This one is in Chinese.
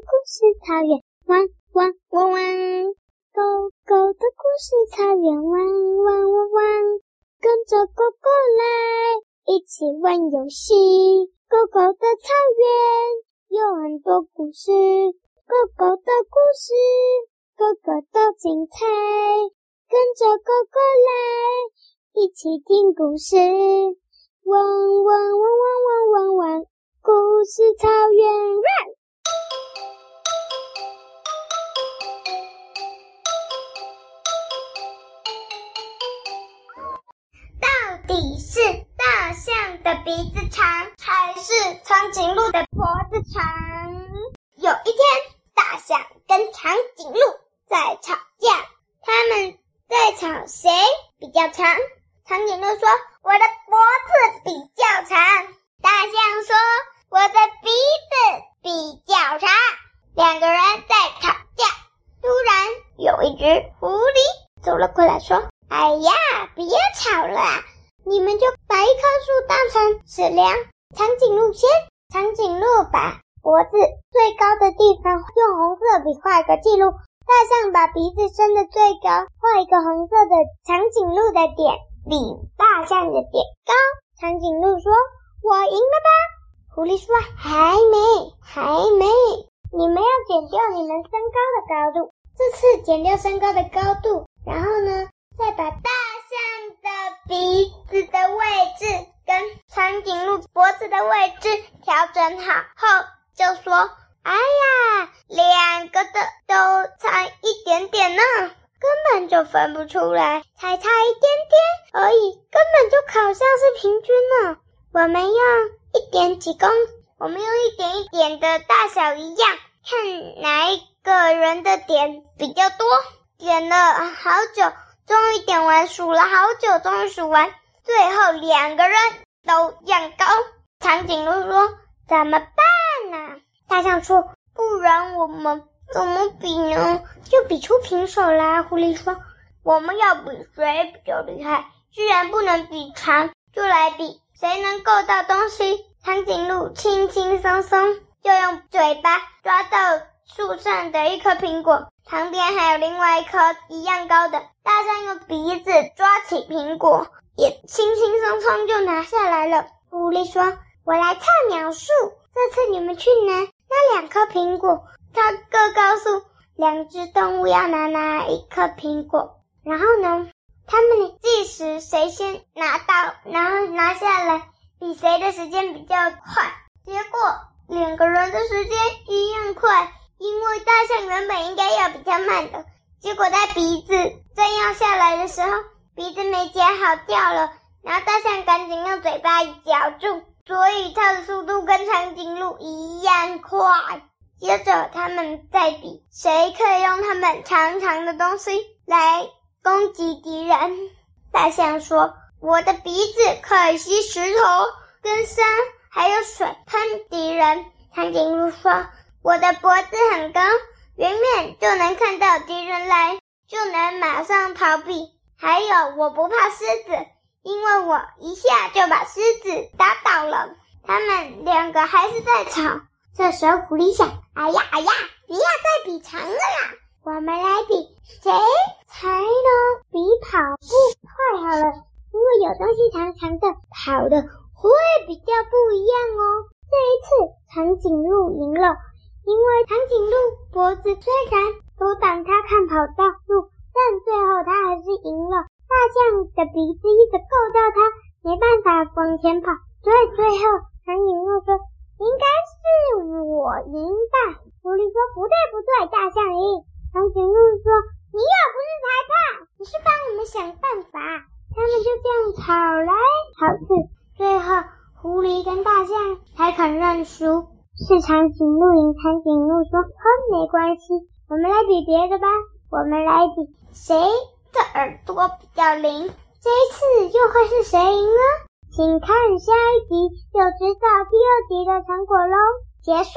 故事草原，汪汪汪汪。狗狗的故事草原，汪汪汪汪。跟着狗狗来，一起玩游戏。狗狗的草原有很多故事，狗狗的故事，个个都精彩。跟着狗狗来，一起听故事。汪汪汪汪汪汪汪，故事草原。你是大象的鼻子长，还是长颈鹿的脖子长？有一天，大象跟长颈鹿在吵架，他们在吵谁比较长。长颈鹿说：“我的脖子比较长。”大象说：“我的鼻子比较长。”两个人在吵架。突然，有一只狐狸走了过来，说：“哎呀，别吵了，你们就把一棵树当成尺量。”长颈鹿先，长颈鹿把脖子最高的地方用红色笔画个记录。大象把鼻子伸得最高，画一个红色的长颈鹿的点。比大象的点高，长颈鹿说：“我赢了吧？”狐狸说：“还没，还没，你们要减掉你们身高的高度。这次减掉身高的高度，然后呢，再把大象的鼻子的位置跟长颈鹿脖子的位置调整好后，就说：‘哎呀，两个的都差一点点呢。’”根本就分不出来，才差一点点而已，根本就好像是平均呢。我们用一点几公，我们用一点一点的大小一样，看哪一个人的点比较多。点了好久，终于点完，数了好久，终于数完，最后两个人都一样高。长颈鹿说：“怎么办呢？”大象说：“不然我们。”怎么比呢？就比出平手啦。狐狸说：“我们要比谁比较厉害。既然不能比长，就来比谁能够到东西。”长颈鹿轻轻松松就用嘴巴抓到树上的一颗苹果，旁边还有另外一颗一样高的。大象用鼻子抓起苹果，也轻轻松松就拿下来了。狐狸说：“我来唱描述，这次你们去拿那两颗苹果。”他各告诉两只动物要拿哪一颗苹果，然后呢，他们计时谁先拿到，然后拿下来，比谁的时间比较快。结果两个人的时间一样快，因为大象原本应该要比较慢的，结果在鼻子正要下来的时候，鼻子没夹好掉了，然后大象赶紧用嘴巴一夹住，所以它的速度跟长颈鹿一样快。接着，他们再比谁可以用他们长长的东西来攻击敌人。大象说：“我的鼻子可以吸石头、跟山，还有水喷敌人。”长颈鹿说：“我的脖子很高，远远就能看到敌人来，就能马上逃避。还有，我不怕狮子，因为我一下就把狮子打倒了。”他们两个还是在吵。这时候，狐狸想：“哎呀哎呀，不要再比长了啦，我们来比谁才能比跑步快好了。因为有东西长长的，跑的会比较不一样哦。这一次，长颈鹿赢了，因为长颈鹿脖子虽然阻挡它看跑道路，但最后它还是赢了。大象的鼻子，前跑，最最后长颈鹿说。”应该是我赢吧？狐狸说：“不对，不对，大象赢。”长颈鹿说：“你又不是裁判，你是帮我们想办法。”他们就这样吵来吵去，最后狐狸跟大象才肯认输。是长颈鹿赢。长颈鹿说：“哼，没关系，我们来比别的吧。我们来比谁的耳朵比较灵。这一次又会是谁赢呢？”请看下一集，就知道第二集的成果喽。结束。